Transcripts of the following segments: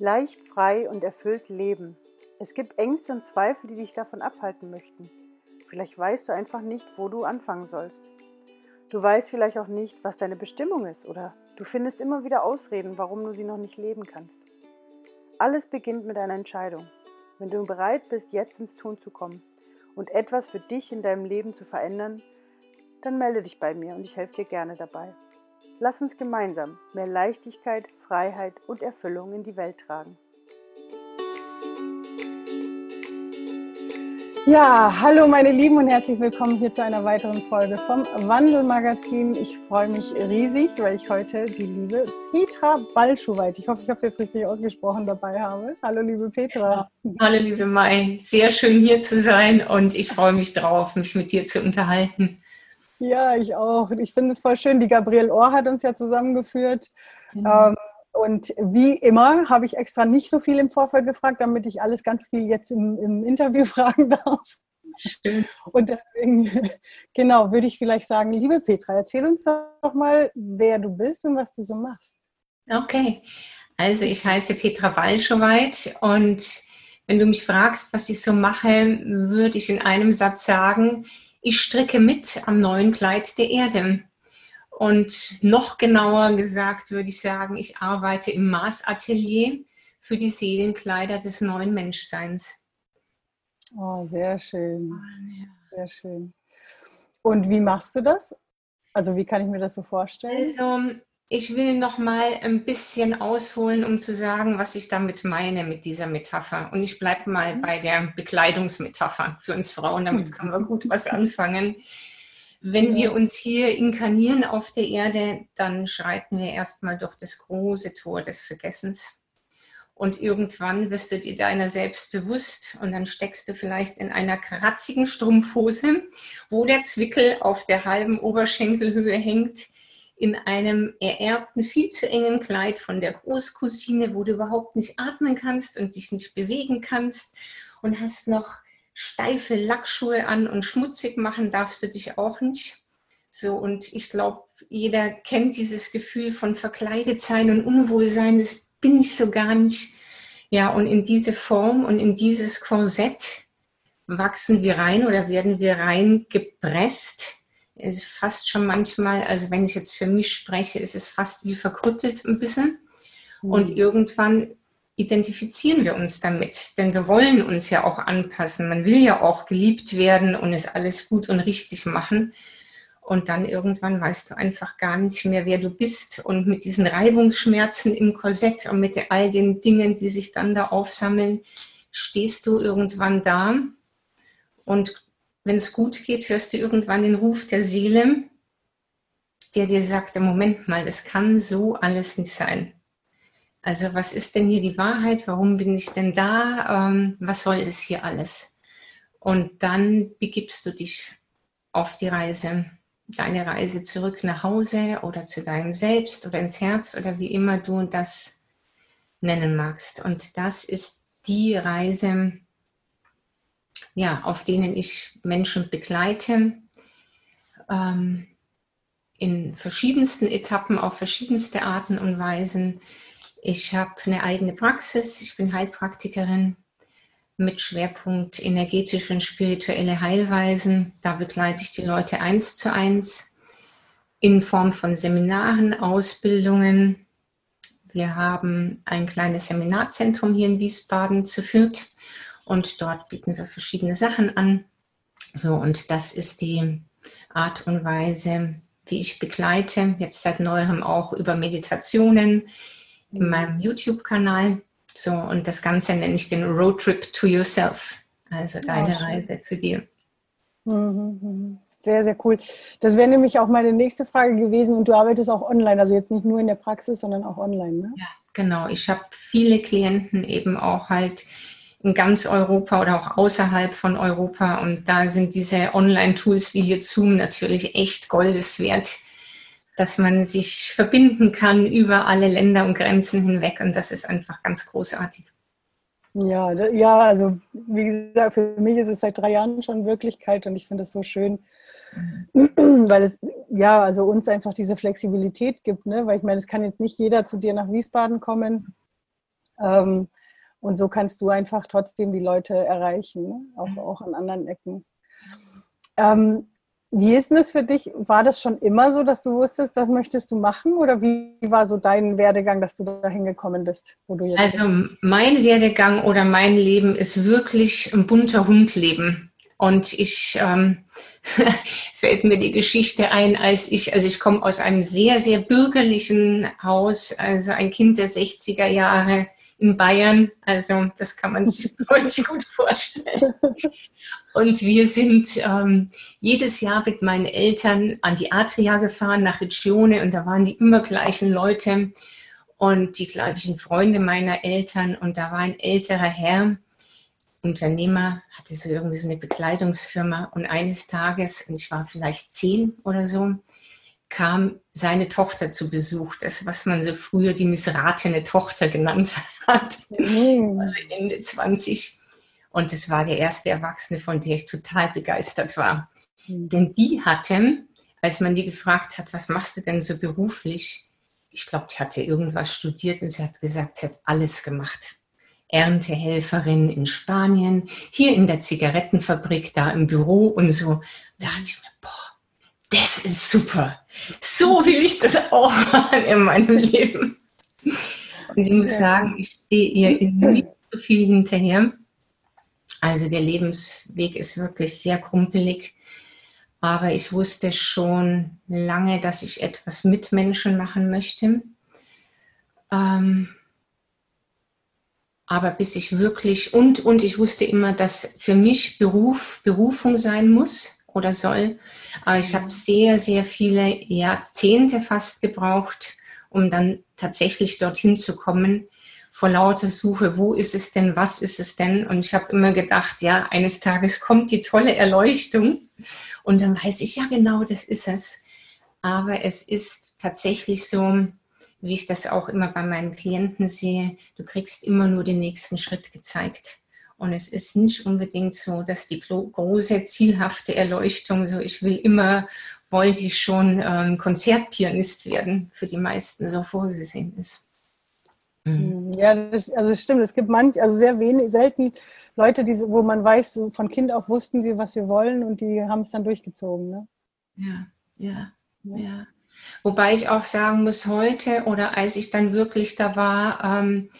Leicht, frei und erfüllt leben. Es gibt Ängste und Zweifel, die dich davon abhalten möchten. Vielleicht weißt du einfach nicht, wo du anfangen sollst. Du weißt vielleicht auch nicht, was deine Bestimmung ist oder du findest immer wieder Ausreden, warum du sie noch nicht leben kannst. Alles beginnt mit einer Entscheidung. Wenn du bereit bist, jetzt ins Tun zu kommen und etwas für dich in deinem Leben zu verändern, dann melde dich bei mir und ich helfe dir gerne dabei. Lass uns gemeinsam mehr Leichtigkeit, Freiheit und Erfüllung in die Welt tragen. Ja, hallo meine Lieben und herzlich willkommen hier zu einer weiteren Folge vom Wandelmagazin. Ich freue mich riesig, weil ich heute die liebe Petra Balschuweit, ich hoffe, ich habe es jetzt richtig ausgesprochen, dabei habe. Hallo liebe Petra. Ja, hallo liebe Mai, sehr schön hier zu sein und ich freue mich drauf, mich mit dir zu unterhalten. Ja, ich auch. Ich finde es voll schön. Die Gabrielle Ohr hat uns ja zusammengeführt. Mhm. Ähm, und wie immer habe ich extra nicht so viel im Vorfeld gefragt, damit ich alles ganz viel jetzt im, im Interview fragen darf. Stimmt. Und deswegen, genau, würde ich vielleicht sagen, liebe Petra, erzähl uns doch mal, wer du bist und was du so machst. Okay, also ich heiße Petra Balschowait und wenn du mich fragst, was ich so mache, würde ich in einem Satz sagen, ich stricke mit am neuen Kleid der Erde. Und noch genauer gesagt würde ich sagen, ich arbeite im Maßatelier für die Seelenkleider des neuen Menschseins. Oh, sehr schön. Sehr schön. Und wie machst du das? Also wie kann ich mir das so vorstellen? Also ich will noch mal ein bisschen ausholen, um zu sagen, was ich damit meine mit dieser Metapher. Und ich bleibe mal mhm. bei der Bekleidungsmetapher für uns Frauen. Damit können wir gut was anfangen. Wenn wir uns hier inkarnieren auf der Erde, dann schreiten wir erstmal durch das große Tor des Vergessens. Und irgendwann wirst du dir deiner selbst bewusst und dann steckst du vielleicht in einer kratzigen Strumpfhose, wo der Zwickel auf der halben Oberschenkelhöhe hängt in einem ererbten, viel zu engen Kleid von der Großcousine, wo du überhaupt nicht atmen kannst und dich nicht bewegen kannst und hast noch steife Lackschuhe an und schmutzig machen darfst du dich auch nicht. So, und ich glaube, jeder kennt dieses Gefühl von verkleidet sein und Unwohlsein, das bin ich so gar nicht. Ja, und in diese Form und in dieses Korsett wachsen wir rein oder werden wir reingepresst ist fast schon manchmal, also wenn ich jetzt für mich spreche, ist es fast wie verkrüppelt ein bisschen. Mhm. Und irgendwann identifizieren wir uns damit, denn wir wollen uns ja auch anpassen. Man will ja auch geliebt werden und es alles gut und richtig machen. Und dann irgendwann weißt du einfach gar nicht mehr, wer du bist. Und mit diesen Reibungsschmerzen im Korsett und mit all den Dingen, die sich dann da aufsammeln, stehst du irgendwann da und wenn es gut geht, hörst du irgendwann den Ruf der Seele, der dir sagt, Moment mal, das kann so alles nicht sein. Also was ist denn hier die Wahrheit? Warum bin ich denn da? Ähm, was soll es hier alles? Und dann begibst du dich auf die Reise, deine Reise zurück nach Hause oder zu deinem Selbst oder ins Herz oder wie immer du das nennen magst. Und das ist die Reise, ja, auf denen ich Menschen begleite, ähm, in verschiedensten Etappen, auf verschiedenste Arten und Weisen. Ich habe eine eigene Praxis, ich bin Heilpraktikerin mit Schwerpunkt energetische und spirituelle Heilweisen. Da begleite ich die Leute eins zu eins in Form von Seminaren, Ausbildungen. Wir haben ein kleines Seminarzentrum hier in Wiesbaden zu viert und dort bieten wir verschiedene Sachen an. So, und das ist die Art und Weise, wie ich begleite, jetzt seit neuerem auch über Meditationen in meinem YouTube-Kanal. So, und das Ganze nenne ich den Road Trip to Yourself, also deine oh, Reise zu dir. Sehr, sehr cool. Das wäre nämlich auch meine nächste Frage gewesen. Und du arbeitest auch online, also jetzt nicht nur in der Praxis, sondern auch online, ne? Ja, genau. Ich habe viele Klienten eben auch halt in ganz Europa oder auch außerhalb von Europa. Und da sind diese Online-Tools wie hier Zoom natürlich echt Goldes wert, dass man sich verbinden kann über alle Länder und Grenzen hinweg. Und das ist einfach ganz großartig. Ja, ja, also wie gesagt, für mich ist es seit drei Jahren schon Wirklichkeit und ich finde es so schön, weil es ja also uns einfach diese Flexibilität gibt, ne? Weil ich meine, es kann jetzt nicht jeder zu dir nach Wiesbaden kommen Ähm, und so kannst du einfach trotzdem die Leute erreichen, ne? auch, auch an anderen Ecken. Ähm, wie ist denn das für dich? War das schon immer so, dass du wusstest, das möchtest du machen? Oder wie war so dein Werdegang, dass du da hingekommen bist, wo du jetzt Also bist? mein Werdegang oder mein Leben ist wirklich ein bunter Hundleben. Und ich ähm, fällt mir die Geschichte ein, als ich, also ich komme aus einem sehr, sehr bürgerlichen Haus, also ein Kind der 60er Jahre in Bayern. Also das kann man sich nicht gut vorstellen. Und wir sind ähm, jedes Jahr mit meinen Eltern an die Adria gefahren, nach Regione. Und da waren die immer gleichen Leute und die gleichen Freunde meiner Eltern. Und da war ein älterer Herr, Unternehmer, hatte so irgendwie so eine Bekleidungsfirma. Und eines Tages, und ich war vielleicht zehn oder so, kam seine Tochter zu Besuch. Das, was man so früher die missratene Tochter genannt hat. Mhm. Also Ende 20. Und es war der erste Erwachsene, von der ich total begeistert war. Mhm. Denn die hatte, als man die gefragt hat, was machst du denn so beruflich? Ich glaube, die hatte irgendwas studiert und sie hat gesagt, sie hat alles gemacht. Erntehelferin in Spanien, hier in der Zigarettenfabrik, da im Büro und so. Da dachte ich mir, boah, das ist super. So will ich das auch machen in meinem Leben. Und ich muss sagen, ich stehe ihr in nicht so viel hinterher. Also der Lebensweg ist wirklich sehr krumpelig. Aber ich wusste schon lange, dass ich etwas mit Menschen machen möchte. Ähm, aber bis ich wirklich, und, und ich wusste immer, dass für mich Beruf, Berufung sein muss oder soll. Aber ich habe sehr, sehr viele Jahrzehnte fast gebraucht, um dann tatsächlich dorthin zu kommen, vor lauter Suche, wo ist es denn, was ist es denn? Und ich habe immer gedacht, ja, eines Tages kommt die tolle Erleuchtung und dann weiß ich, ja genau, das ist es. Aber es ist tatsächlich so, wie ich das auch immer bei meinen Klienten sehe, du kriegst immer nur den nächsten Schritt gezeigt. Und es ist nicht unbedingt so, dass die große, zielhafte Erleuchtung, so ich will immer, wollte ich schon ähm, Konzertpianist werden, für die meisten so vorgesehen ist. Mhm. Ja, das, also das stimmt. Es gibt manch, also sehr wenig, selten Leute, die, wo man weiß, von Kind auf wussten sie, was sie wollen und die haben es dann durchgezogen. Ne? Ja, ja, ja, ja. Wobei ich auch sagen muss, heute oder als ich dann wirklich da war, ähm,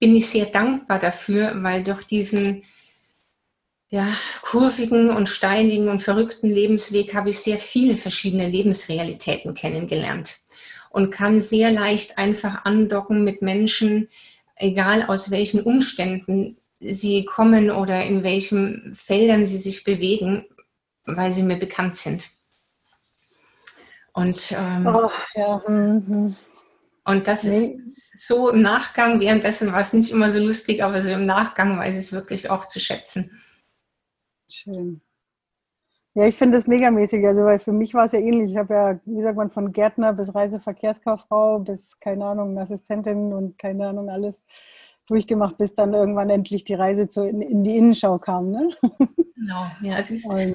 bin ich sehr dankbar dafür, weil durch diesen ja, kurvigen und steinigen und verrückten Lebensweg habe ich sehr viele verschiedene Lebensrealitäten kennengelernt und kann sehr leicht einfach andocken mit Menschen, egal aus welchen Umständen sie kommen oder in welchen Feldern sie sich bewegen, weil sie mir bekannt sind. Und, ähm, oh, ja. mhm. Und das nee. ist so im Nachgang, währenddessen war es nicht immer so lustig, aber so im Nachgang weiß ich es wirklich auch zu schätzen. Schön. Ja, ich finde das megamäßig. Also, weil für mich war es ja ähnlich. Ich habe ja, wie sagt man, von Gärtner bis Reiseverkehrskauffrau bis, keine Ahnung, Assistentin und keine Ahnung, alles durchgemacht, bis dann irgendwann endlich die Reise zu, in, in die Innenschau kam. Ne? Genau, ja, es ist. Und,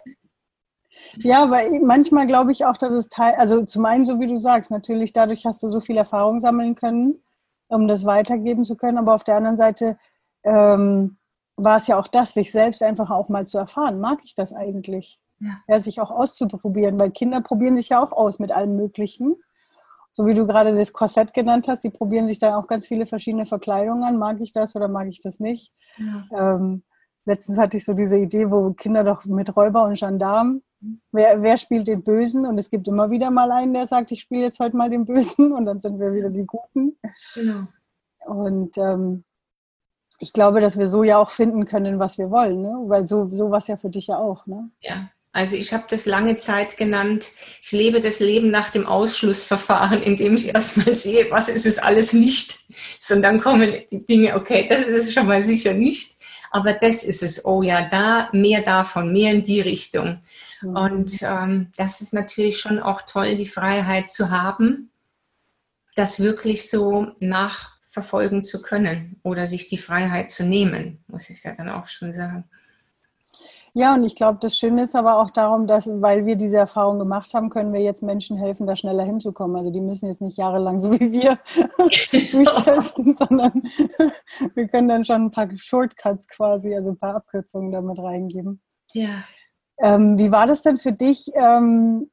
ja, aber manchmal glaube ich auch, dass es Teil, also zum einen, so wie du sagst, natürlich dadurch hast du so viel Erfahrung sammeln können, um das weitergeben zu können, aber auf der anderen Seite ähm, war es ja auch das, sich selbst einfach auch mal zu erfahren. Mag ich das eigentlich? Ja. ja. sich auch auszuprobieren, weil Kinder probieren sich ja auch aus mit allem Möglichen. So wie du gerade das Korsett genannt hast, die probieren sich dann auch ganz viele verschiedene Verkleidungen an. Mag ich das oder mag ich das nicht? Ja. Ähm, letztens hatte ich so diese Idee, wo Kinder doch mit Räuber und Gendarm, wer, wer spielt den Bösen? Und es gibt immer wieder mal einen, der sagt, ich spiele jetzt heute mal den Bösen und dann sind wir wieder die Guten. Genau. Und ähm, ich glaube, dass wir so ja auch finden können, was wir wollen, ne? weil so, so war es ja für dich ja auch. Ne? Ja, also ich habe das lange Zeit genannt, ich lebe das Leben nach dem Ausschlussverfahren, indem ich erstmal sehe, was ist es alles nicht. Und dann kommen die Dinge, okay, das ist es schon mal sicher nicht, aber das ist es, oh ja, da, mehr davon, mehr in die Richtung. Mhm. Und ähm, das ist natürlich schon auch toll, die Freiheit zu haben, das wirklich so nachverfolgen zu können oder sich die Freiheit zu nehmen, muss ich ja dann auch schon sagen. Ja, und ich glaube, das Schöne ist aber auch darum, dass, weil wir diese Erfahrung gemacht haben, können wir jetzt Menschen helfen, da schneller hinzukommen. Also die müssen jetzt nicht jahrelang so wie wir durchtesten, sondern wir können dann schon ein paar Shortcuts quasi, also ein paar Abkürzungen damit reingeben. Ja. Ähm, wie war das denn für dich? Ähm,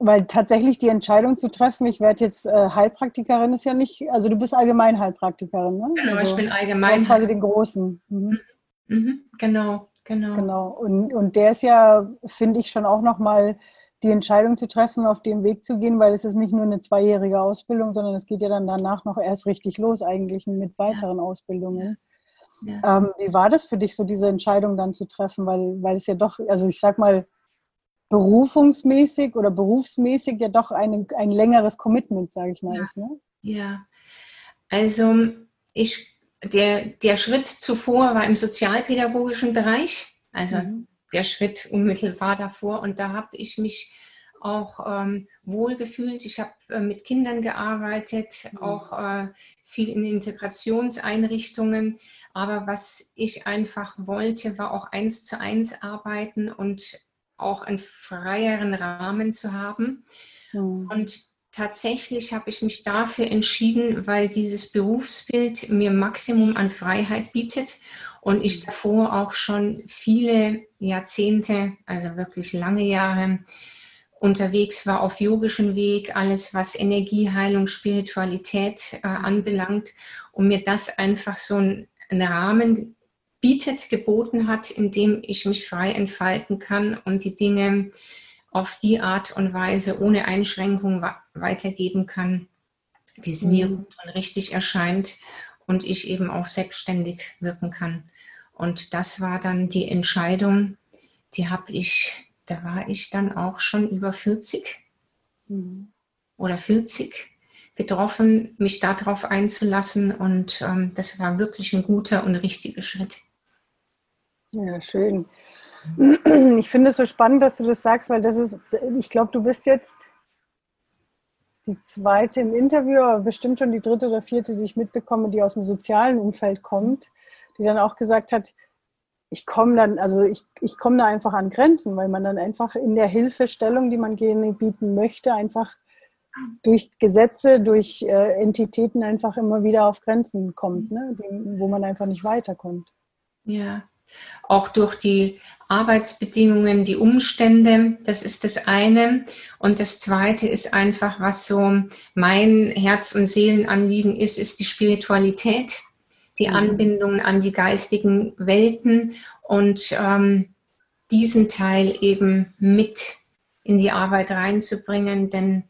weil tatsächlich die Entscheidung zu treffen, ich werde jetzt äh, Heilpraktikerin, ist ja nicht, also du bist allgemein Heilpraktikerin, ne? Genau, also, ich bin allgemein. quasi den Großen. Mhm. Mhm, genau. Genau. Genau. Und, und der ist ja, finde ich, schon auch nochmal die Entscheidung zu treffen, auf dem Weg zu gehen, weil es ist nicht nur eine zweijährige Ausbildung, sondern es geht ja dann danach noch erst richtig los, eigentlich mit weiteren ja. Ausbildungen. Ja. Ähm, wie war das für dich, so diese Entscheidung dann zu treffen? Weil, weil es ja doch, also ich sag mal, berufungsmäßig oder berufsmäßig ja doch ein, ein längeres Commitment, sage ich mal, ja. ist. Ne? Ja, also ich der, der Schritt zuvor war im sozialpädagogischen Bereich, also mhm. der Schritt unmittelbar davor. Und da habe ich mich auch ähm, wohlgefühlt. Ich habe äh, mit Kindern gearbeitet, mhm. auch äh, viel in Integrationseinrichtungen. Aber was ich einfach wollte, war auch eins zu eins arbeiten und auch einen freieren Rahmen zu haben. Mhm. Und tatsächlich habe ich mich dafür entschieden, weil dieses Berufsbild mir Maximum an Freiheit bietet und ich mhm. davor auch schon viele Jahrzehnte, also wirklich lange Jahre unterwegs war auf yogischen Weg, alles was Energieheilung, Spiritualität äh, mhm. anbelangt und mir das einfach so einen Rahmen bietet, geboten hat, in dem ich mich frei entfalten kann und die Dinge auf die Art und Weise ohne Einschränkung weitergeben kann, wie es mhm. mir gut und richtig erscheint und ich eben auch selbstständig wirken kann. Und das war dann die Entscheidung, die habe ich, da war ich dann auch schon über 40 mhm. oder 40 getroffen, mich darauf einzulassen und ähm, das war wirklich ein guter und richtiger Schritt. Ja, schön. Ich finde es so spannend, dass du das sagst, weil das ist, ich glaube, du bist jetzt die zweite im Interview, aber bestimmt schon die dritte oder vierte, die ich mitbekomme, die aus dem sozialen Umfeld kommt, die dann auch gesagt hat, ich komme dann, also ich, ich komme da einfach an Grenzen, weil man dann einfach in der Hilfestellung, die man gerne bieten möchte, einfach durch Gesetze, durch äh, Entitäten einfach immer wieder auf Grenzen kommt, ne? die, wo man einfach nicht weiterkommt. Ja, auch durch die Arbeitsbedingungen, die Umstände, das ist das eine. Und das zweite ist einfach, was so mein Herz- und Seelenanliegen ist, ist die Spiritualität, die mhm. Anbindung an die geistigen Welten und ähm, diesen Teil eben mit in die Arbeit reinzubringen, denn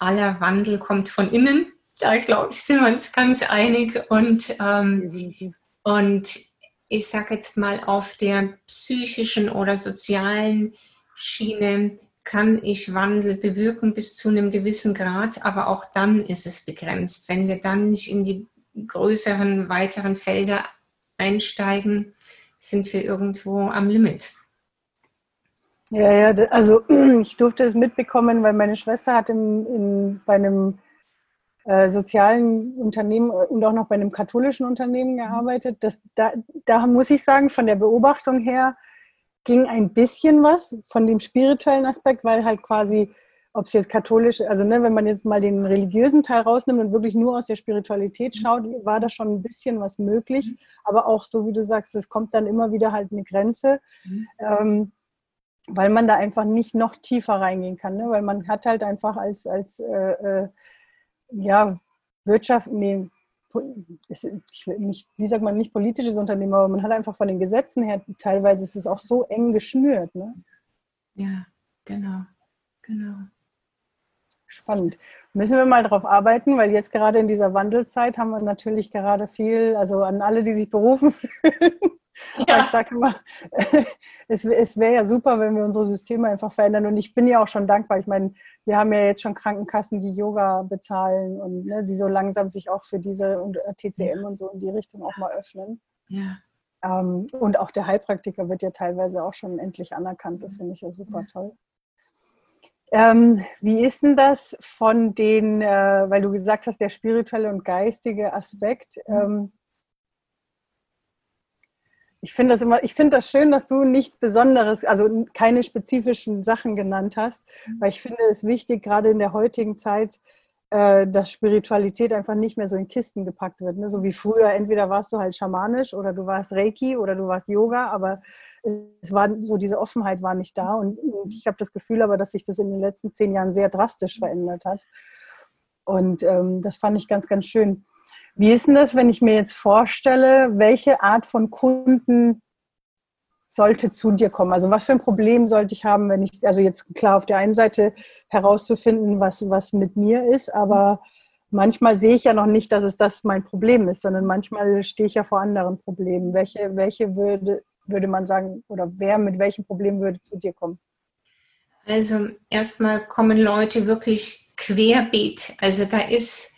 aller Wandel kommt von innen. Da glaube ich, sind wir uns ganz einig. Und, ähm, und ich sage jetzt mal, auf der psychischen oder sozialen Schiene kann ich Wandel bewirken bis zu einem gewissen Grad, aber auch dann ist es begrenzt. Wenn wir dann nicht in die größeren, weiteren Felder einsteigen, sind wir irgendwo am Limit. Ja, ja, also ich durfte es mitbekommen, weil meine Schwester hat im, in, bei einem äh, sozialen Unternehmen und auch noch bei einem katholischen Unternehmen gearbeitet. Das, da, da muss ich sagen, von der Beobachtung her ging ein bisschen was von dem spirituellen Aspekt, weil halt quasi, ob es jetzt katholisch, also ne, wenn man jetzt mal den religiösen Teil rausnimmt und wirklich nur aus der Spiritualität mhm. schaut, war da schon ein bisschen was möglich. Mhm. Aber auch so, wie du sagst, es kommt dann immer wieder halt eine Grenze. Mhm. Ähm, weil man da einfach nicht noch tiefer reingehen kann, ne? weil man hat halt einfach als, als äh, äh ja, Wirtschaft, nee, ich will nicht, wie sagt man, nicht politisches Unternehmen, aber man hat einfach von den Gesetzen her, teilweise ist es auch so eng geschnürt. Ne? Ja, genau, genau. Spannend. Müssen wir mal darauf arbeiten, weil jetzt gerade in dieser Wandelzeit haben wir natürlich gerade viel, also an alle, die sich berufen fühlen, ja. Ich sage immer, es, es wäre ja super, wenn wir unsere Systeme einfach verändern. Und ich bin ja auch schon dankbar. Ich meine, wir haben ja jetzt schon Krankenkassen, die Yoga bezahlen und ne, die so langsam sich auch für diese und äh, TCM und so in die Richtung auch mal öffnen. Ja. Ähm, und auch der Heilpraktiker wird ja teilweise auch schon endlich anerkannt. Das finde ich ja super toll. Ähm, wie ist denn das von den, äh, weil du gesagt hast, der spirituelle und geistige Aspekt, mhm. ähm, Ich finde das immer, ich finde das schön, dass du nichts Besonderes, also keine spezifischen Sachen genannt hast, mhm. weil ich finde es wichtig, gerade in der heutigen Zeit, äh, dass Spiritualität einfach nicht mehr so in Kisten gepackt wird. Ne? So wie früher, entweder warst du halt schamanisch oder du warst Reiki oder du warst Yoga, aber es war so, diese Offenheit war nicht da. Und, und ich habe das Gefühl aber, dass sich das in den letzten zehn Jahren sehr drastisch verändert hat. Und ähm, das fand ich ganz, ganz schön. Wie ist denn das, wenn ich mir jetzt vorstelle, welche Art von Kunden sollte zu dir kommen? Also was für ein Problem sollte ich haben, wenn ich, also jetzt klar auf der einen Seite herauszufinden, was, was mit mir ist, aber manchmal sehe ich ja noch nicht, dass es das mein Problem ist, sondern manchmal stehe ich ja vor anderen Problemen. Welche, welche würde, würde man sagen, oder wer mit welchem Problem würde zu dir kommen? Also erstmal kommen Leute wirklich querbeet. Also da ist,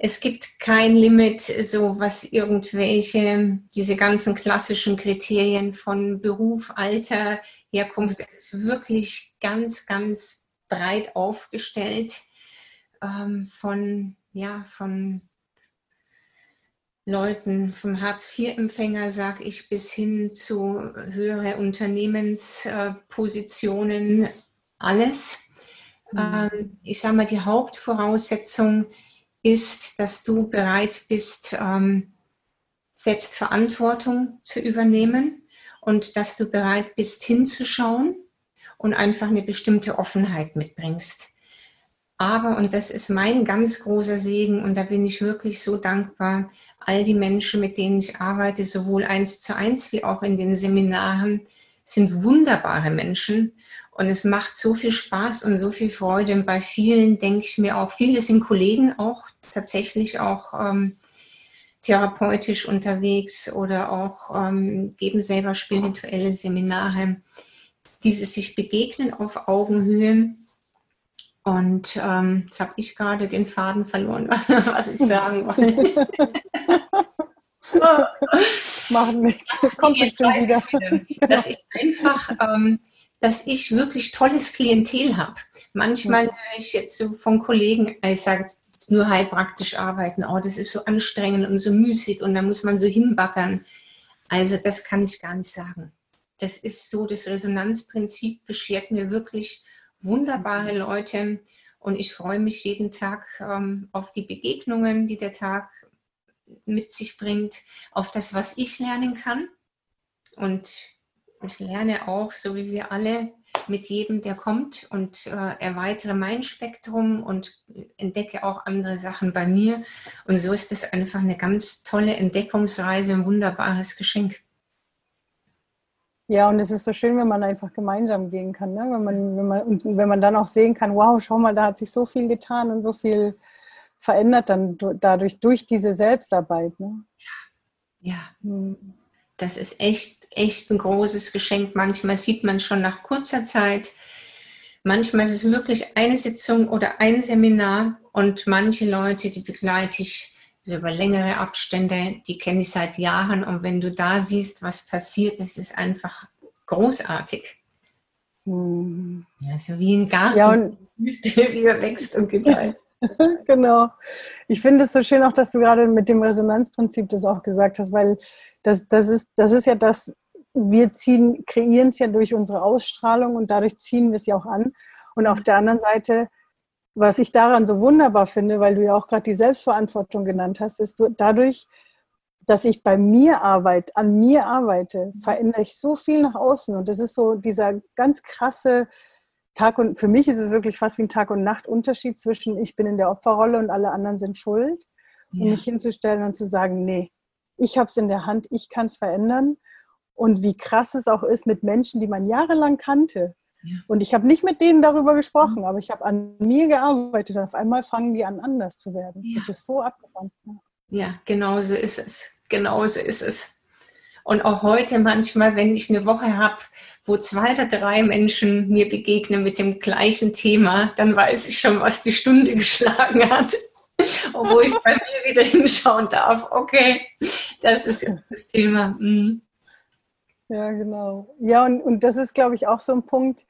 es gibt kein Limit, so was irgendwelche, diese ganzen klassischen Kriterien von Beruf, Alter, Herkunft, es ist wirklich ganz, ganz breit aufgestellt ähm, von, ja, von Leuten, vom Hartz-IV-Empfänger, sage ich, bis hin zu höhere Unternehmenspositionen, alles. Mhm. Ähm, ich sage mal, die Hauptvoraussetzung ist, dass du bereit bist, ähm, Selbstverantwortung zu übernehmen und dass du bereit bist, hinzuschauen und einfach eine bestimmte Offenheit mitbringst. Aber, und das ist mein ganz großer Segen, und da bin ich wirklich so dankbar, all die Menschen, mit denen ich arbeite, sowohl eins zu eins wie auch in den Seminaren, sind wunderbare Menschen. Und es macht so viel Spaß und so viel Freude. Und bei vielen denke ich mir auch, viele sind Kollegen auch tatsächlich auch ähm, therapeutisch unterwegs oder auch ähm, geben selber spirituelle Seminare. Dieses sich begegnen auf Augenhöhe. Und ähm, jetzt habe ich gerade den Faden verloren, was ich sagen wollte. Machen nichts. Kommt bestimmt wieder. wieder. Dass ich einfach ähm, dass ich wirklich tolles Klientel habe. Manchmal mhm. höre ich jetzt so von Kollegen, ich sage jetzt nur heilpraktisch arbeiten, oh, das ist so anstrengend und so müßig und da muss man so hinbackern. Also das kann ich gar nicht sagen. Das ist so, das Resonanzprinzip beschert mir wirklich wunderbare mhm. Leute und ich freue mich jeden Tag ähm, auf die Begegnungen, die der Tag mit sich bringt, auf das, was ich lernen kann. Und ich lerne auch, so wie wir alle, mit jedem, der kommt und äh, erweitere mein Spektrum und entdecke auch andere Sachen bei mir. Und so ist es einfach eine ganz tolle Entdeckungsreise, ein wunderbares Geschenk. Ja, und es ist so schön, wenn man einfach gemeinsam gehen kann, ne? wenn, man, wenn, man, und wenn man dann auch sehen kann, wow, schau mal, da hat sich so viel getan und so viel verändert dann dadurch durch diese Selbstarbeit. Ne? Ja. Hm das ist echt, echt ein großes Geschenk. Manchmal sieht man schon nach kurzer Zeit. Manchmal ist es wirklich eine Sitzung oder ein Seminar und manche Leute, die begleite ich so über längere Abstände, die kenne ich seit Jahren und wenn du da siehst, was passiert, das ist einfach großartig. Hm. Ja, so wie ein Garten, ja, und wie er wächst und gedeiht. genau. Ich finde es so schön auch, dass du gerade mit dem Resonanzprinzip das auch gesagt hast, weil das, das, ist, das ist ja das, wir ziehen, kreieren es ja durch unsere Ausstrahlung und dadurch ziehen wir es ja auch an. Und auf der anderen Seite, was ich daran so wunderbar finde, weil du ja auch gerade die Selbstverantwortung genannt hast, ist dadurch, dass ich bei mir arbeite, an mir arbeite, verändere ich so viel nach außen. Und das ist so dieser ganz krasse Tag und für mich ist es wirklich fast wie ein Tag und Nacht Unterschied zwischen ich bin in der Opferrolle und alle anderen sind schuld. Ja. Und mich hinzustellen und zu sagen, nee, ich habe es in der Hand, ich kann es verändern. Und wie krass es auch ist mit Menschen, die man jahrelang kannte. Ja. Und ich habe nicht mit denen darüber gesprochen, mhm. aber ich habe an mir gearbeitet und auf einmal fangen die an, anders zu werden. Ja. Das ist so abgewandt. Ja, genau so ist es. Genau so ist es. Und auch heute manchmal, wenn ich eine Woche habe, wo zwei oder drei Menschen mir begegnen mit dem gleichen Thema, dann weiß ich schon, was die Stunde geschlagen hat. Obwohl ich bei mir wieder hinschauen darf. Okay, das ist jetzt das Thema. Mhm. Ja, genau. Ja, und, und das ist, glaube ich, auch so ein Punkt,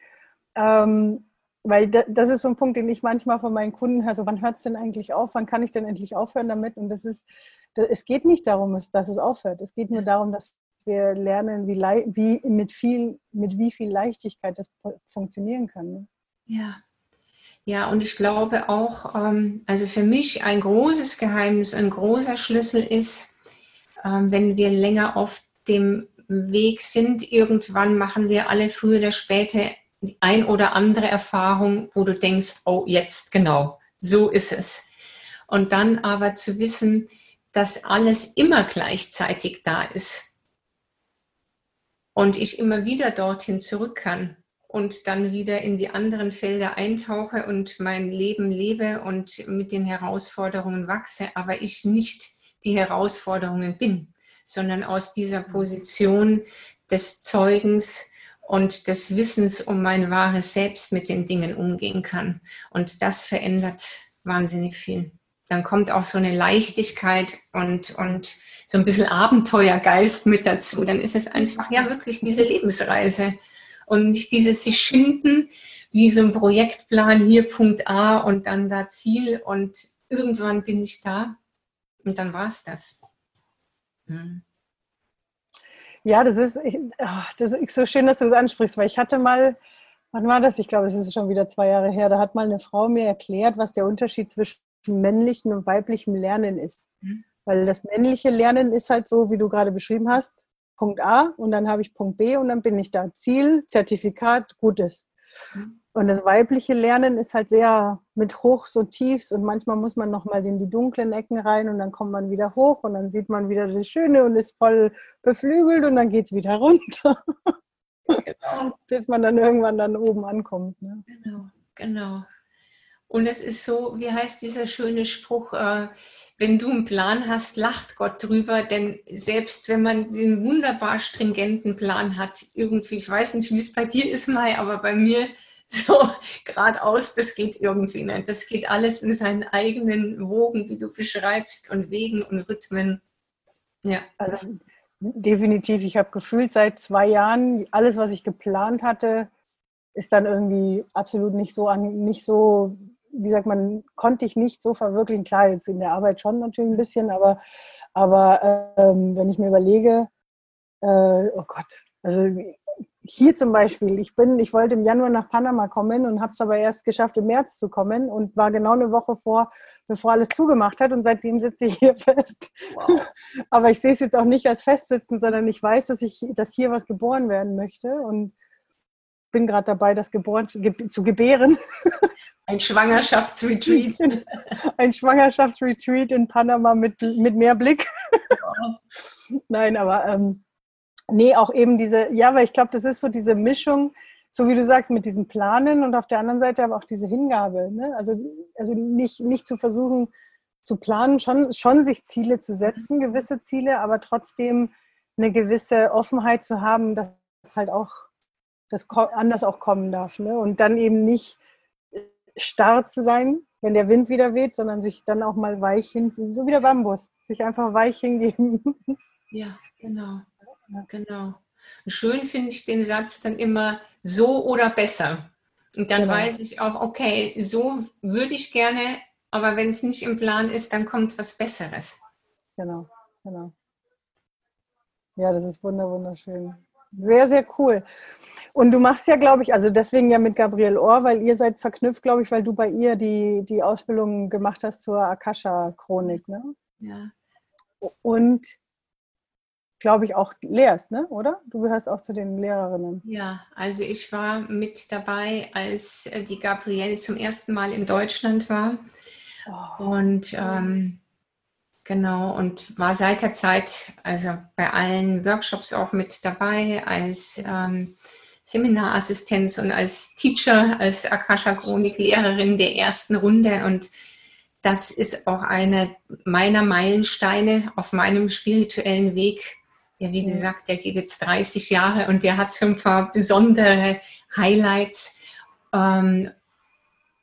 ähm, weil das ist so ein Punkt, den ich manchmal von meinen Kunden höre, so wann hört es denn eigentlich auf, wann kann ich denn endlich aufhören damit? Und das ist, das, es geht nicht darum, dass es aufhört. Es geht nur darum, dass wir lernen, wie, wie mit, viel, mit wie viel Leichtigkeit das funktionieren kann. Ne? Ja. Ja, und ich glaube auch, ähm, also für mich ein großes Geheimnis, ein großer Schlüssel ist, ähm, wenn wir länger auf dem Weg sind, irgendwann machen wir alle früher oder später die ein oder andere Erfahrung, wo du denkst, oh, jetzt genau, so ist es. Und dann aber zu wissen, dass alles immer gleichzeitig da ist und ich immer wieder dorthin zurück kann und dann wieder in die anderen Felder eintauche und mein Leben lebe und mit den Herausforderungen wachse, aber ich nicht die Herausforderungen bin, sondern aus dieser Position des Zeugens und des Wissens um mein wahres Selbst mit den Dingen umgehen kann. Und das verändert wahnsinnig viel. Dann kommt auch so eine Leichtigkeit und, und so ein bisschen Abenteuergeist mit dazu. Dann ist es einfach ja wirklich diese Lebensreise und nicht dieses sich schinden wie so ein Projektplan, hier Punkt A und dann da Ziel und irgendwann bin ich da und dann war es das. Hm. Ja, das ist, ah, das ist so schön, dass du das ansprichst, weil ich hatte mal, wann war das? Ich glaube, es ist schon wieder zwei Jahre her, da hat mal eine Frau mir erklärt, was der Unterschied zwischen männlichem und weiblichem Lernen ist. Mhm. Weil das männliche Lernen ist halt so, wie du gerade beschrieben hast, Punkt A und dann habe ich Punkt B und dann bin ich da. Ziel, Zertifikat, Gutes. Mhm. Und das weibliche Lernen ist halt sehr mit Hochs und Tiefs und manchmal muss man nochmal in die dunklen Ecken rein und dann kommt man wieder hoch und dann sieht man wieder das Schöne und ist voll beflügelt und dann geht es wieder runter. Genau. Bis man dann irgendwann dann oben ankommt. Ne? Genau, genau. Und es ist so, wie heißt dieser schöne Spruch, äh, wenn du einen Plan hast, lacht Gott drüber, denn selbst wenn man den wunderbar stringenten Plan hat, irgendwie, ich weiß nicht, wie es bei dir ist, Mai, aber bei mir so geradeaus, das geht irgendwie nicht. Das geht alles in seinen eigenen Wogen, wie du beschreibst, und Wegen und Rhythmen. Ja. Also definitiv, ich habe gefühlt seit zwei Jahren, alles, was ich geplant hatte, ist dann irgendwie absolut nicht so, nicht so wie sagt man, konnte ich nicht so verwirklichen. Klar, jetzt in der Arbeit schon natürlich ein bisschen, aber, aber ähm, wenn ich mir überlege, äh, oh Gott, also hier zum Beispiel, ich bin, ich wollte im Januar nach Panama kommen und habe es aber erst geschafft, im März zu kommen und war genau eine Woche vor, bevor alles zugemacht hat und seitdem sitze ich hier fest. Wow. aber ich sehe es jetzt auch nicht als Festsitzen, sondern ich weiß, dass ich, dass hier was geboren werden möchte und bin gerade dabei, das geboren zu, zu gebären. Ein Schwangerschaftsretreat. Ein Schwangerschaftsretreat in Panama mit, mit mehr Blick. Ja. Nein, aber ähm, nee, auch eben diese, ja, weil ich glaube, das ist so diese Mischung, so wie du sagst, mit diesem Planen und auf der anderen Seite aber auch diese Hingabe. Ne? Also, also nicht, nicht zu versuchen zu planen, schon, schon sich Ziele zu setzen, gewisse Ziele, aber trotzdem eine gewisse Offenheit zu haben, dass halt auch das anders auch kommen darf. Ne? Und dann eben nicht starr zu sein, wenn der Wind wieder weht, sondern sich dann auch mal weich hin, so wie der Bambus, sich einfach weich hingeben. Ja, genau. Genau. Und schön finde ich den Satz dann immer so oder besser. Und dann genau. weiß ich auch, okay, so würde ich gerne, aber wenn es nicht im Plan ist, dann kommt was Besseres. Genau, genau. Ja, das ist wunderschön. Sehr, sehr cool. Und du machst ja, glaube ich, also deswegen ja mit Gabrielle Ohr, weil ihr seid verknüpft, glaube ich, weil du bei ihr die, die Ausbildung gemacht hast zur Akasha-Chronik, ne? Ja. Und glaube ich, auch lehrst, ne? oder? Du gehörst auch zu den Lehrerinnen. Ja, also ich war mit dabei, als äh, die Gabrielle zum ersten Mal in Deutschland war. Oh. Und ähm, Genau, und war seit der Zeit, also bei allen Workshops auch mit dabei, als ähm, Seminarassistenz und als Teacher, als Akasha-Chronik-Lehrerin der ersten Runde. Und das ist auch eine meiner Meilensteine auf meinem spirituellen Weg. Ja, wie gesagt, der geht jetzt 30 Jahre und der hat so ein paar besondere Highlights. Ähm,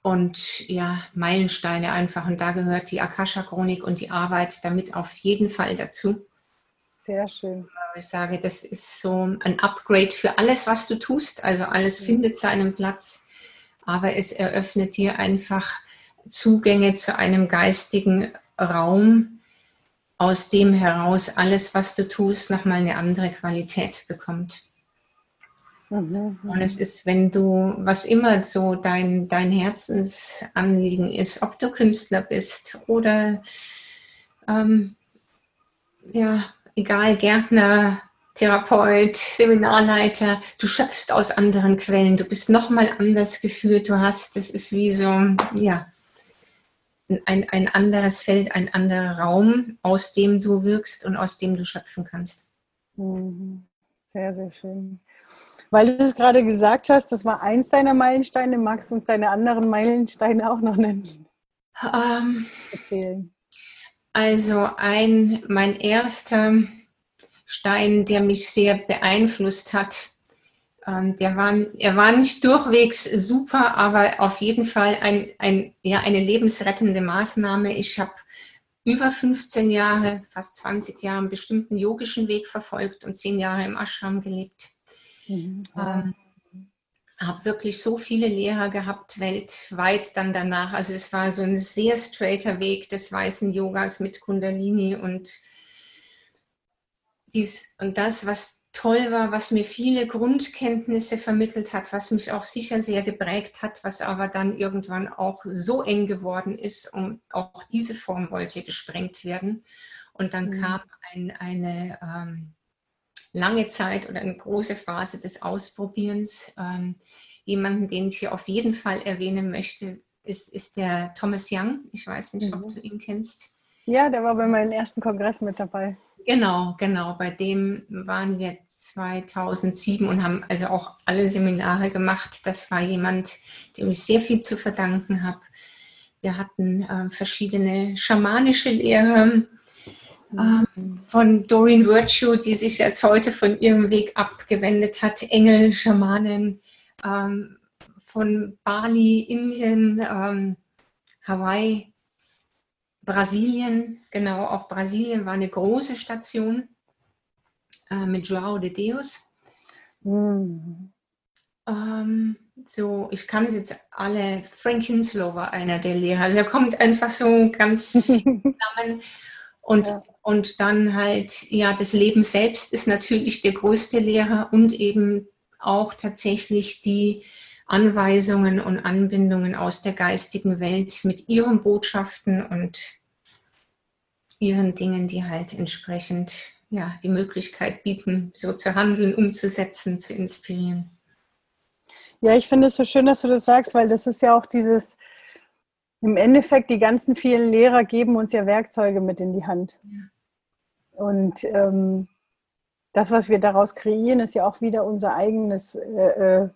und ja, Meilensteine einfach. Und da gehört die Akasha-Chronik und die Arbeit damit auf jeden Fall dazu. Sehr schön. Ich sage, das ist so ein Upgrade für alles, was du tust. Also alles mhm. findet seinen Platz, aber es eröffnet dir einfach Zugänge zu einem geistigen Raum, aus dem heraus alles, was du tust, nochmal eine andere Qualität bekommt. Mhm. Und es ist, wenn du, was immer so dein, dein Herzensanliegen ist, ob du Künstler bist oder ähm, ja, egal, Gärtner, Therapeut, Seminarleiter, du schöpfst aus anderen Quellen, du bist nochmal anders gefühlt, du hast, das ist wie so, ja, ein, ein anderes Feld, ein anderer Raum, aus dem du wirkst und aus dem du schöpfen kannst. Mhm. Sehr, sehr schön. Weil du es gerade gesagt hast, das war eins deiner Meilensteine, magst du uns deine anderen Meilensteine auch noch nennen? Ähm, Erzählen. Also ein, mein erster Stein, der mich sehr beeinflusst hat, ähm, der war, er war nicht durchwegs super, aber auf jeden Fall ein, ein, ja, eine lebensrettende Maßnahme. Ich habe über 15 Jahre, fast 20 Jahre einen bestimmten yogischen Weg verfolgt und 10 Jahre im Ashram gelebt. Mhm. Ähm, habe wirklich so viele Lehrer gehabt weltweit dann danach. Also es war so ein sehr straighter Weg des weißen Yogas mit Kundalini und dies und das, was toll war, was mir viele Grundkenntnisse vermittelt hat, was mich auch sicher sehr geprägt hat, was aber dann irgendwann auch so eng geworden ist und auch diese Form wollte gesprengt werden. Und dann mhm. kam ein, eine ähm, lange Zeit oder eine große Phase des Ausprobierens. Ähm, jemanden, den ich hier auf jeden Fall erwähnen möchte, ist, ist der Thomas Young. Ich weiß nicht, mhm. ob du ihn kennst. Ja, der war bei meinem ersten Kongress mit dabei. Genau, genau. Bei dem waren wir 2007 und haben also auch alle Seminare gemacht. Das war jemand, dem ich sehr viel zu verdanken habe. Wir hatten äh, verschiedene schamanische Lehrer äh, von Doreen Virtue, die sich jetzt heute von ihrem Weg abgewendet hat. Engel, Schamanen ähm, von Bali, Indien, ähm, Hawaii Brasilien, genau, auch Brasilien war eine große Station äh, mit Joao de Deus. Mhm. Ähm, so, ich kann jetzt alle, Frank Hinslow war einer der Lehrer. Also er kommt einfach so ganz zusammen. Und, ja. Und dann halt, ja, das Leben selbst ist natürlich der größte Lehrer und eben auch tatsächlich die Anweisungen und Anbindungen aus der geistigen Welt mit ihren Botschaften und ihren Dingen, die halt entsprechend ja, die Möglichkeit bieten, so zu handeln, umzusetzen, zu inspirieren. Ja, ich finde es so schön, dass du das sagst, weil das ist ja auch dieses, im Endeffekt, die ganzen vielen Lehrer geben uns ja Werkzeuge mit in die Hand. Ja. Und ähm, das, was wir daraus kreieren, ist ja auch wieder unser eigenes äh, äh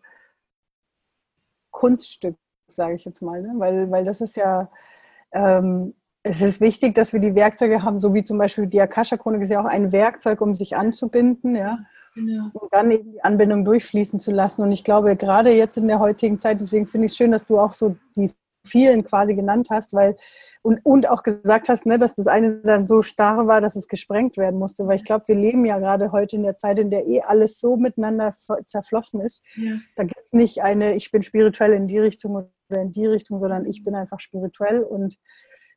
Kunststück, sage ich jetzt mal. Ne? Weil, weil das ist ja, ähm, es ist wichtig, dass wir die Werkzeuge haben, so wie zum Beispiel die Akasha-Chronik ist ja auch ein Werkzeug, um sich anzubinden, ja. Genau. Und dann eben die Anbindung durchfließen zu lassen. Und ich glaube, gerade jetzt in der heutigen Zeit, deswegen finde ich es schön, dass du auch so die vielen quasi genannt hast, weil und, und auch gesagt hast, ne, dass das eine dann so starr war, dass es gesprengt werden musste. Weil ich glaube, wir leben ja gerade heute in der Zeit, in der eh alles so miteinander zerflossen ist. Ja. Da gibt es nicht eine, ich bin spirituell in die Richtung oder in die Richtung, sondern ich bin einfach spirituell und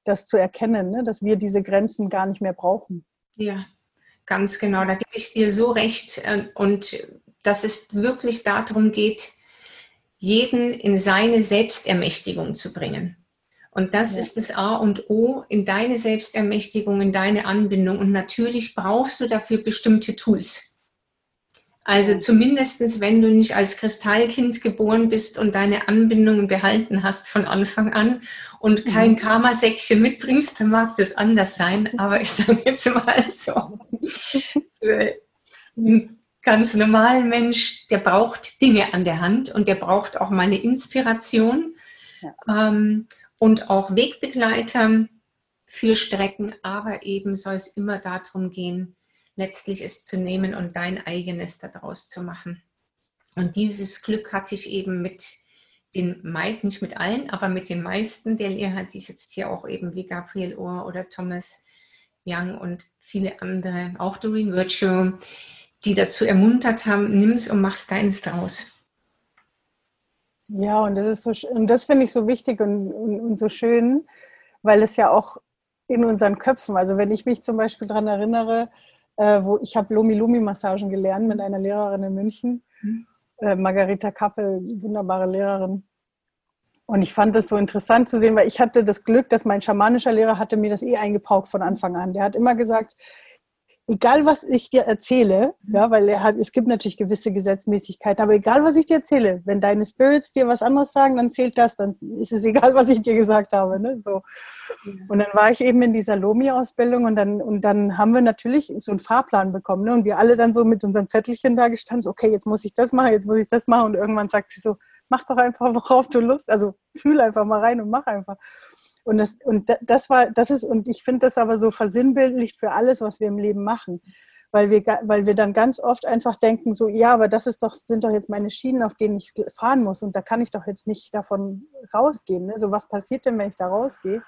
das zu erkennen, ne, dass wir diese Grenzen gar nicht mehr brauchen. Ja, ganz genau. Da gebe ich dir so recht. Äh, und dass es wirklich darum geht, jeden in seine Selbstermächtigung zu bringen. Und das ja. ist das A und O in deine Selbstermächtigung, in deine Anbindung. Und natürlich brauchst du dafür bestimmte Tools. Also zumindestens, wenn du nicht als Kristallkind geboren bist und deine Anbindungen behalten hast von Anfang an und kein mhm. Karma-Säckchen mitbringst, dann mag das anders sein. Aber ich sage jetzt mal so, für ganz normalen Mensch, der braucht Dinge an der Hand und der braucht auch mal eine Inspiration ja. ähm, und auch Wegbegleiter für Strecken, aber eben soll es immer darum gehen, letztlich es zu nehmen und dein eigenes daraus zu machen. Und dieses Glück hatte ich eben mit den meisten, nicht mit allen, aber mit den meisten der Lehrer, die ich jetzt hier auch eben wie Gabriel Ohr oder Thomas Young und viele andere, auch Doreen Virtue, die dazu ermuntert haben, nimm es und mach's deins draus. Ja, und das ist so und das finde ich so wichtig und, und, und, so schön, weil es ja auch in unseren Köpfen. Also wenn ich mich zum Beispiel daran erinnere, äh, wo ich habe Lomi-Lomi-Massagen gelernt mit einer Lehrerin in München, mhm. äh, Margareta Kappel, wunderbare Lehrerin. Und ich fand das so interessant zu sehen, weil ich hatte das Glück, dass mein schamanischer Lehrer hatte mir das eh eingepaukt von Anfang an. Der hat immer gesagt, egal was ich dir erzähle, mhm. ja, weil er hat, es gibt natürlich gewisse Gesetzmäßigkeiten, aber egal was ich dir erzähle, wenn deine Spirits dir was anderes sagen, dann zählt das, dann ist es egal, was ich dir gesagt habe. Ne? So. Und dann war ich eben in dieser Lomi-Ausbildung und dann, und dann haben wir natürlich so einen Fahrplan bekommen. Ne? Und wir alle dann so mit unseren Zettelchen da gestanden, so, okay, jetzt muss ich das machen, jetzt muss ich das machen. Und irgendwann sagt sie so, mach doch einfach, worauf du Lust, also fühl einfach mal rein und mach einfach. Und das, und das war, das ist, und ich finde das aber so versinnbildlicht für alles, was wir im Leben machen. Weil wir, weil wir dann ganz oft einfach denken, so, ja, aber das ist doch, sind doch jetzt meine Schienen, auf denen ich fahren muss. Und da kann ich doch jetzt nicht davon rausgehen. Ne? So, was passiert denn, wenn ich da rausgehe?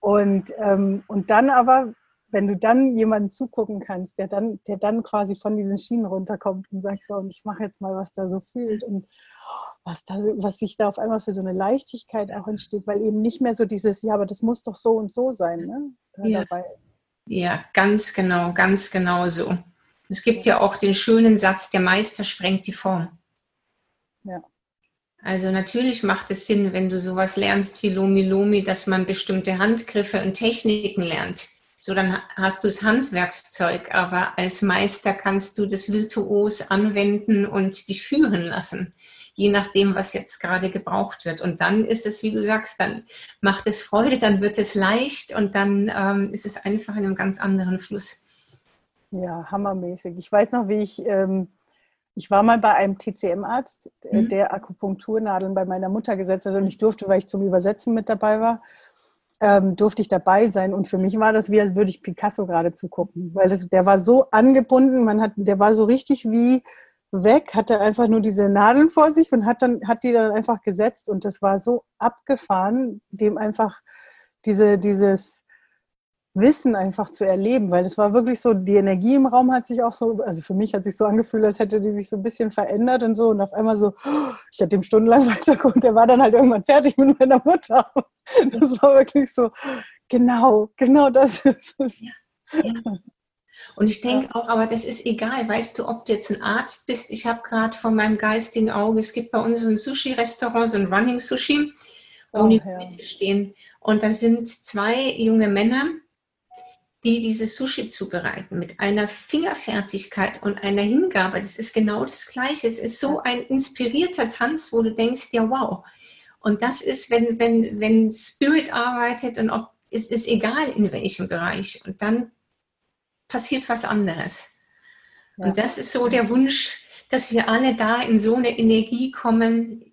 Und, ähm, und dann aber, wenn du dann jemanden zugucken kannst, der dann, der dann quasi von diesen Schienen runterkommt und sagt, so, und ich mache jetzt mal, was da so fühlt. Und was, da, was sich da auf einmal für so eine Leichtigkeit auch entsteht, weil eben nicht mehr so dieses, ja, aber das muss doch so und so sein, ne? Ja. ja, ganz genau, ganz genau so. Es gibt ja auch den schönen Satz, der Meister sprengt die Form. Ja. Also natürlich macht es Sinn, wenn du sowas lernst wie Lomi Lomi, dass man bestimmte Handgriffe und Techniken lernt. So, dann hast du das Handwerkszeug, aber als Meister kannst du das virtuos anwenden und dich führen lassen je nachdem, was jetzt gerade gebraucht wird. Und dann ist es, wie du sagst, dann macht es Freude, dann wird es leicht und dann ähm, ist es einfach in einem ganz anderen Fluss. Ja, hammermäßig. Ich weiß noch, wie ich, ähm, ich war mal bei einem TCM-Arzt, mhm. der Akupunkturnadeln bei meiner Mutter gesetzt hat und ich durfte, weil ich zum Übersetzen mit dabei war, ähm, durfte ich dabei sein. Und für mich war das wie, als würde ich Picasso gerade zugucken, weil das, der war so angebunden, man hat, der war so richtig wie weg, hatte einfach nur diese Nadeln vor sich und hat dann hat die dann einfach gesetzt und das war so abgefahren, dem einfach diese dieses Wissen einfach zu erleben, weil das war wirklich so, die Energie im Raum hat sich auch so, also für mich hat sich so angefühlt, als hätte die sich so ein bisschen verändert und so und auf einmal so, ich hatte ihm stundenlang weitergeguckt, der war dann halt irgendwann fertig mit meiner Mutter. Das war wirklich so, genau, genau das ist es. Ja. Ja. Und ich denke auch, aber das ist egal, weißt du, ob du jetzt ein Arzt bist. Ich habe gerade vor meinem geistigen Auge, es gibt bei uns ein Sushi-Restaurant, so ein Running Sushi, wo oh, die ja. Stehen. Und da sind zwei junge Männer, die dieses Sushi zubereiten mit einer Fingerfertigkeit und einer Hingabe. Das ist genau das Gleiche. Es ist so ein inspirierter Tanz, wo du denkst, ja, wow. Und das ist, wenn, wenn, wenn Spirit arbeitet und ob es ist egal in welchem Bereich. Und dann passiert was anderes. Ja. Und das ist so der Wunsch, dass wir alle da in so eine Energie kommen,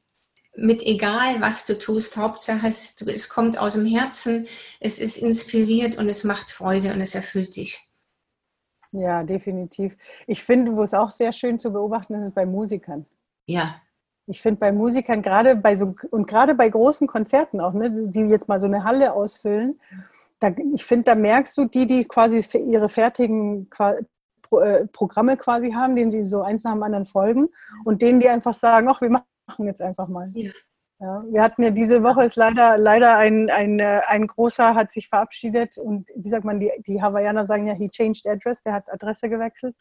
mit egal was du tust, Hauptsache es, es kommt aus dem Herzen, es ist inspiriert und es macht Freude und es erfüllt dich. Ja, definitiv. Ich finde, wo es auch sehr schön zu beobachten ist, ist bei Musikern. Ja. Ich finde bei Musikern, gerade bei so und gerade bei großen Konzerten auch, ne, die jetzt mal so eine Halle ausfüllen, da, ich finde, da merkst du die, die quasi für ihre fertigen äh, Programme quasi haben, denen sie so eins nach dem anderen folgen und denen, die einfach sagen, ach, wir machen jetzt einfach mal. Ja. Ja, wir hatten ja diese Woche ist leider, leider ein, ein, äh, ein großer hat sich verabschiedet und wie sagt man, die, die Hawaiianer sagen ja, he changed address, der hat Adresse gewechselt.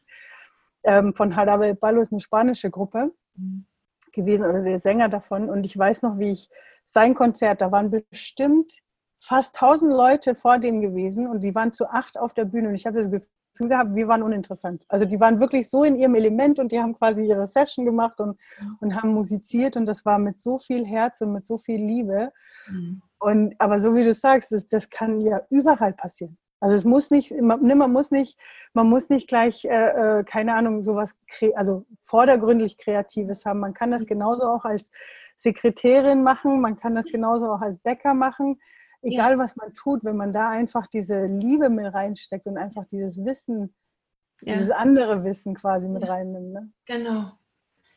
Ähm, von Jarabe Ballo ist eine spanische Gruppe mhm. gewesen oder der Sänger davon. Und ich weiß noch, wie ich sein Konzert, da waren bestimmt fast 1000 Leute vor dem gewesen und die waren zu acht auf der Bühne und ich habe das Gefühl gehabt, wir waren uninteressant. Also die waren wirklich so in ihrem Element und die haben quasi ihre Session gemacht und, und haben musiziert und das war mit so viel Herz und mit so viel Liebe. Mhm. Und aber so wie du sagst, das, das kann ja überall passieren. Also es muss nicht, man, ne, man muss nicht, man muss nicht gleich, äh, äh keine Ahnung, sowas, also vordergründlich Kreatives haben. Man kann das mhm. genauso auch als Sekretärin machen, man kann das genauso auch als Bäcker machen egal ja. was man tut, wenn man da einfach diese Liebe mit reinsteckt und einfach dieses Wissen, ja. dieses andere Wissen quasi mit reinnimmt. Ne? Genau.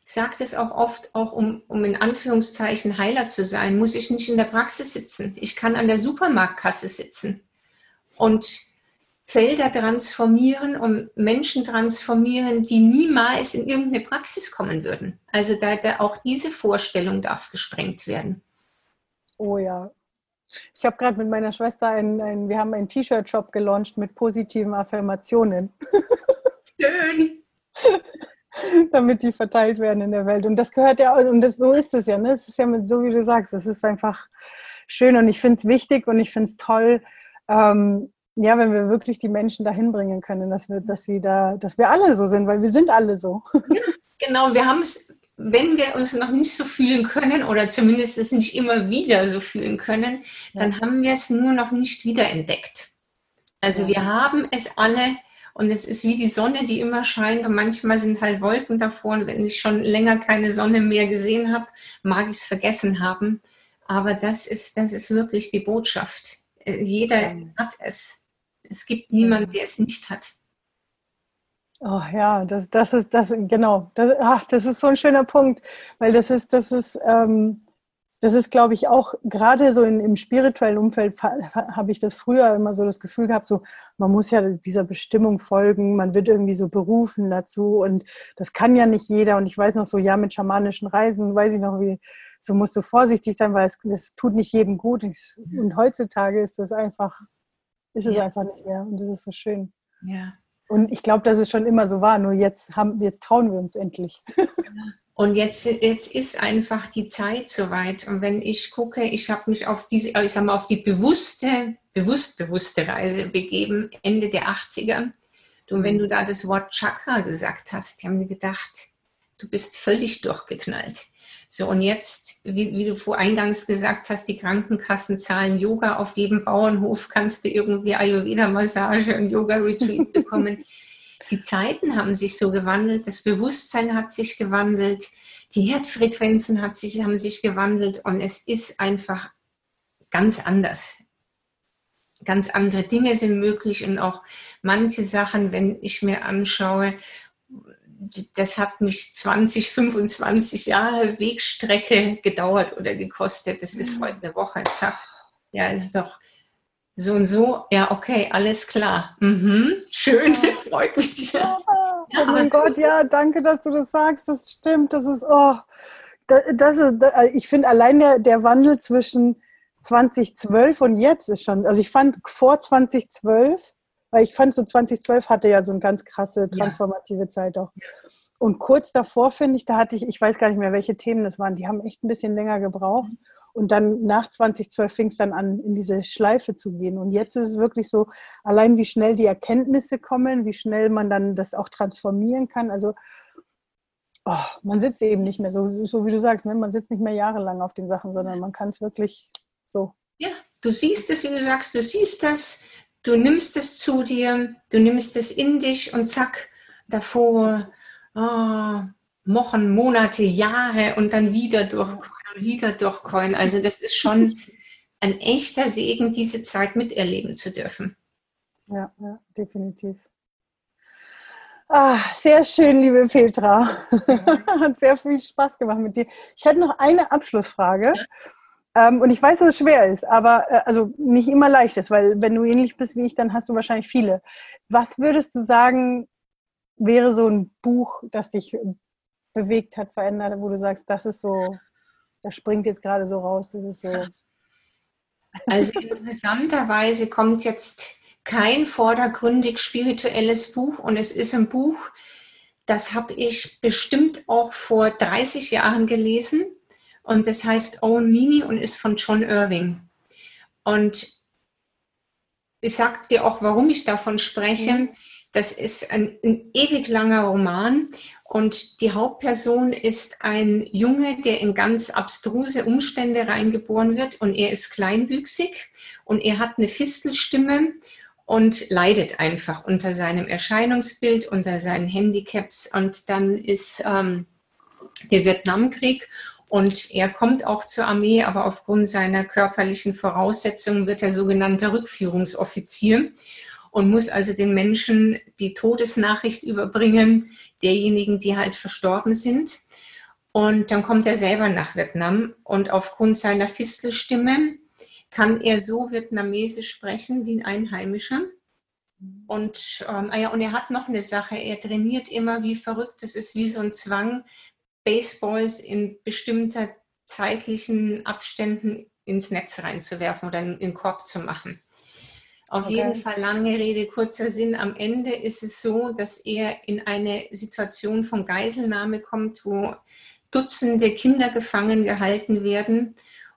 Ich sage das auch oft, auch um, um in Anführungszeichen Heiler zu sein, muss ich nicht in der Praxis sitzen. Ich kann an der Supermarktkasse sitzen und Felder transformieren und Menschen transformieren, die niemals in irgendeine Praxis kommen würden. Also da, da auch diese Vorstellung darf gesprengt werden. Oh ja, Ich habe gerade mit meiner Schwester ein, ein wir haben einen T-Shirt-Shop gelauncht mit positiven Affirmationen. Schön. Damit die verteilt werden in der Welt. Und das gehört ja, und das, so ist es ja, ne? Es ist ja mit, so wie du sagst, es ist einfach schön und ich finde es wichtig und ich finde es toll, ähm, ja, wenn wir wirklich die Menschen dahin bringen können, dass wir, dass sie da, dass wir alle so sind, weil wir sind alle so. Ja, genau, wir haben es wenn wir uns noch nicht so fühlen können oder zumindest es nicht immer wieder so fühlen können, ja. dann haben wir es nur noch nicht wiederentdeckt. Also ja. wir haben es alle und es ist wie die Sonne, die immer scheint und manchmal sind halt Wolken davor und wenn ich schon länger keine Sonne mehr gesehen habe, mag ich es vergessen haben. Aber das ist, das ist wirklich die Botschaft. Äh, jeder ja. hat es. Es gibt niemanden, der es nicht hat. Oh ja, das, das ist das, genau. Das, ach, das ist so ein schöner Punkt, weil das ist, das ist, ähm, das ist, glaube ich, auch gerade so in, im spirituellen Umfeld habe ich das früher immer so das Gefühl gehabt, so man muss ja dieser Bestimmung folgen, man wird irgendwie so berufen dazu und das kann ja nicht jeder. Und ich weiß noch so, ja, mit schamanischen Reisen weiß ich noch, wie so musst du vorsichtig sein, weil es das tut nicht jedem gut. Und heutzutage ist das einfach, ist es ja. einfach nicht mehr und das ist so schön. Ja. Und ich glaube, dass es schon immer so war, nur jetzt, haben, jetzt trauen wir uns endlich. Und jetzt, jetzt ist einfach die Zeit soweit. Und wenn ich gucke, ich habe mich auf diese, ich sag mal, auf die bewusste, bewusst bewusste Reise begeben, Ende der 80er. Und wenn du da das Wort Chakra gesagt hast, die haben mir gedacht, du bist völlig durchgeknallt. So, und jetzt, wie, wie du vor eingangs gesagt hast, die Krankenkassen zahlen Yoga. Auf jedem Bauernhof kannst du irgendwie Ayurveda-Massage und Yoga-Retreat bekommen. die Zeiten haben sich so gewandelt, das Bewusstsein hat sich gewandelt, die Herzfrequenzen hat sich, haben sich gewandelt und es ist einfach ganz anders. Ganz andere Dinge sind möglich und auch manche Sachen, wenn ich mir anschaue, das hat mich 20, 25 Jahre Wegstrecke gedauert oder gekostet. Das ist mhm. heute eine Woche, zack. Ja, ist doch so und so. Ja, okay, alles klar. Mhm. Schön, ja. freut mich. Ja, oh mein Gott, ja, danke, dass du das sagst. Das stimmt. Das ist, oh, das ist, ich finde allein der, der Wandel zwischen 2012 und jetzt ist schon, also ich fand vor 2012 weil ich fand, so 2012 hatte ja so eine ganz krasse transformative ja. Zeit auch. Und kurz davor, finde ich, da hatte ich, ich weiß gar nicht mehr, welche Themen das waren, die haben echt ein bisschen länger gebraucht. Mhm. Und dann nach 2012 fing es dann an, in diese Schleife zu gehen. Und jetzt ist es wirklich so, allein wie schnell die Erkenntnisse kommen, wie schnell man dann das auch transformieren kann. Also oh, man sitzt eben nicht mehr so, so wie du sagst, ne? man sitzt nicht mehr jahrelang auf den Sachen, sondern man kann es wirklich so. Ja, du siehst es, wie du sagst, du siehst das, Du nimmst es zu dir, du nimmst es in dich und zack, davor oh, Wochen, Monate, Jahre und dann wieder durchkommen und wieder durchkommen. Also das ist schon ein echter Segen, diese Zeit miterleben zu dürfen. Ja, ja definitiv. Ah, sehr schön, liebe Petra. Hat sehr viel Spaß gemacht mit dir. Ich hätte noch eine Abschlussfrage. Ja. Ähm, und ich weiß, dass es schwer ist, aber äh, also nicht immer leicht ist, weil wenn du ähnlich bist wie ich, dann hast du wahrscheinlich viele. Was würdest du sagen, wäre so ein Buch, das dich bewegt hat, verändert, wo du sagst, das ist so, das springt jetzt gerade so raus, das ist so. Also interessanterweise kommt jetzt kein vordergründig spirituelles Buch und es ist ein Buch, das habe ich bestimmt auch vor 30 Jahren gelesen und das heißt Own Mini und ist von John Irving. Und ich sage dir auch, warum ich davon spreche. Mhm. Das ist ein, ein ewig langer Roman und die Hauptperson ist ein Junge, der in ganz abstruse Umstände reingeboren wird und er ist kleinwüchsig und er hat eine Fistelstimme und leidet einfach unter seinem Erscheinungsbild, unter seinen Handicaps und dann ist ähm, der Vietnamkrieg und er kommt auch zur Armee, aber aufgrund seiner körperlichen Voraussetzungen wird er sogenannter Rückführungsoffizier und muss also den Menschen die Todesnachricht überbringen, derjenigen, die halt verstorben sind. Und dann kommt er selber nach Vietnam und aufgrund seiner Fistelstimme kann er so vietnamesisch sprechen wie ein Einheimischer. Und, ähm, ah ja, und er hat noch eine Sache, er trainiert immer wie verrückt, das ist wie so ein Zwang, Baseballs in bestimmter zeitlichen Abständen ins Netz reinzuwerfen oder in den Korb zu machen. Auf okay. jeden Fall lange Rede, kurzer Sinn. Am Ende ist es so, dass er in eine Situation von Geiselnahme kommt, wo Dutzende Kinder gefangen gehalten werden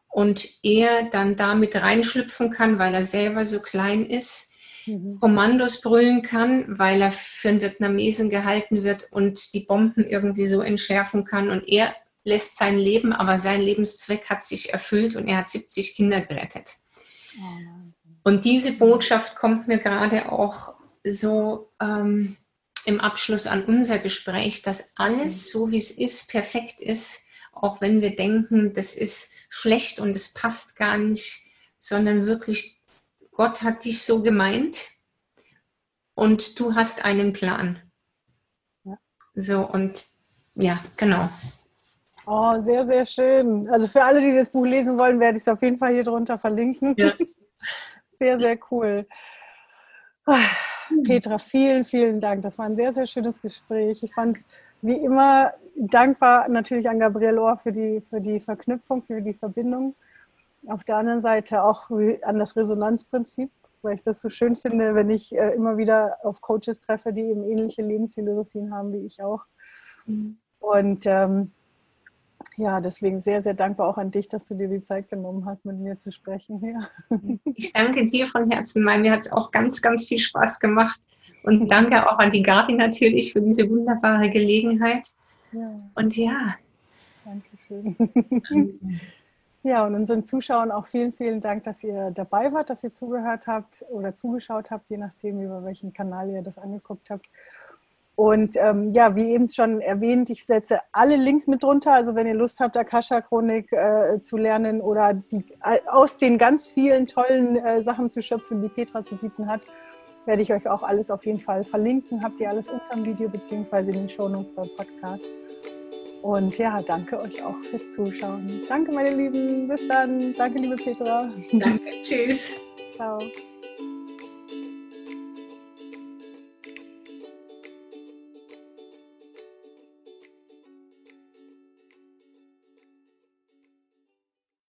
und er dann damit reinschlüpfen kann, weil er selber so klein ist, mhm. Kommandos brüllen kann, weil er für einen Vietnamesen gehalten wird und die Bomben irgendwie so entschärfen kann und er lässt sein Leben, aber sein Lebenszweck hat sich erfüllt und er hat 70 Kinder gerettet. Oh und diese Botschaft kommt mir gerade auch so ähm, im Abschluss an unser Gespräch, dass alles so, wie es ist, perfekt ist, auch wenn wir denken, das ist schlecht und es passt gar nicht, sondern wirklich, Gott hat dich so gemeint und du hast einen Plan. Ja. So und ja, genau. Oh, sehr, sehr schön. Also für alle, die das Buch lesen wollen, werde ich es auf jeden Fall hier drunter verlinken. Ja. Sehr, sehr cool. Petra, vielen, vielen Dank. Das war ein sehr, sehr schönes Gespräch. Ich fand es wie immer dankbar natürlich an Gabriel Ohr für die, für die Verknüpfung, für die Verbindung. Auf der anderen Seite auch an das Resonanzprinzip, weil ich das so schön finde, wenn ich äh, immer wieder auf Coaches treffe, die eben ähnliche Lebensphilosophien haben wie ich auch. Mhm. Und ähm, ja, deswegen sehr, sehr dankbar auch an dich, dass du dir die Zeit genommen hast, mit mir zu sprechen. Ja. Ich danke dir von Herzen. Mir hat es auch ganz, ganz viel Spaß gemacht. Und danke auch an die Gabi natürlich für diese wunderbare Gelegenheit. Ja. Und ja. Dankeschön. Ja, und unseren Zuschauern auch vielen, vielen Dank, dass ihr dabei wart, dass ihr zugehört habt oder zugeschaut habt, je nachdem, über welchen Kanal ihr das angeguckt habt. Und ähm, ja, wie eben schon erwähnt, ich setze alle Links mit drunter. Also wenn ihr Lust habt, Akasha-Chronik äh, zu lernen oder die, äh, aus den ganz vielen tollen äh, Sachen zu schöpfen, die Petra zu bieten hat, werde ich euch auch alles auf jeden Fall verlinken. Habt ihr alles unter dem Video beziehungsweise in den Shownotes beim Podcast. Und ja, danke euch auch fürs Zuschauen. Danke, meine Lieben. Bis dann. Danke, liebe Petra. Danke. Tschüss. Ciao.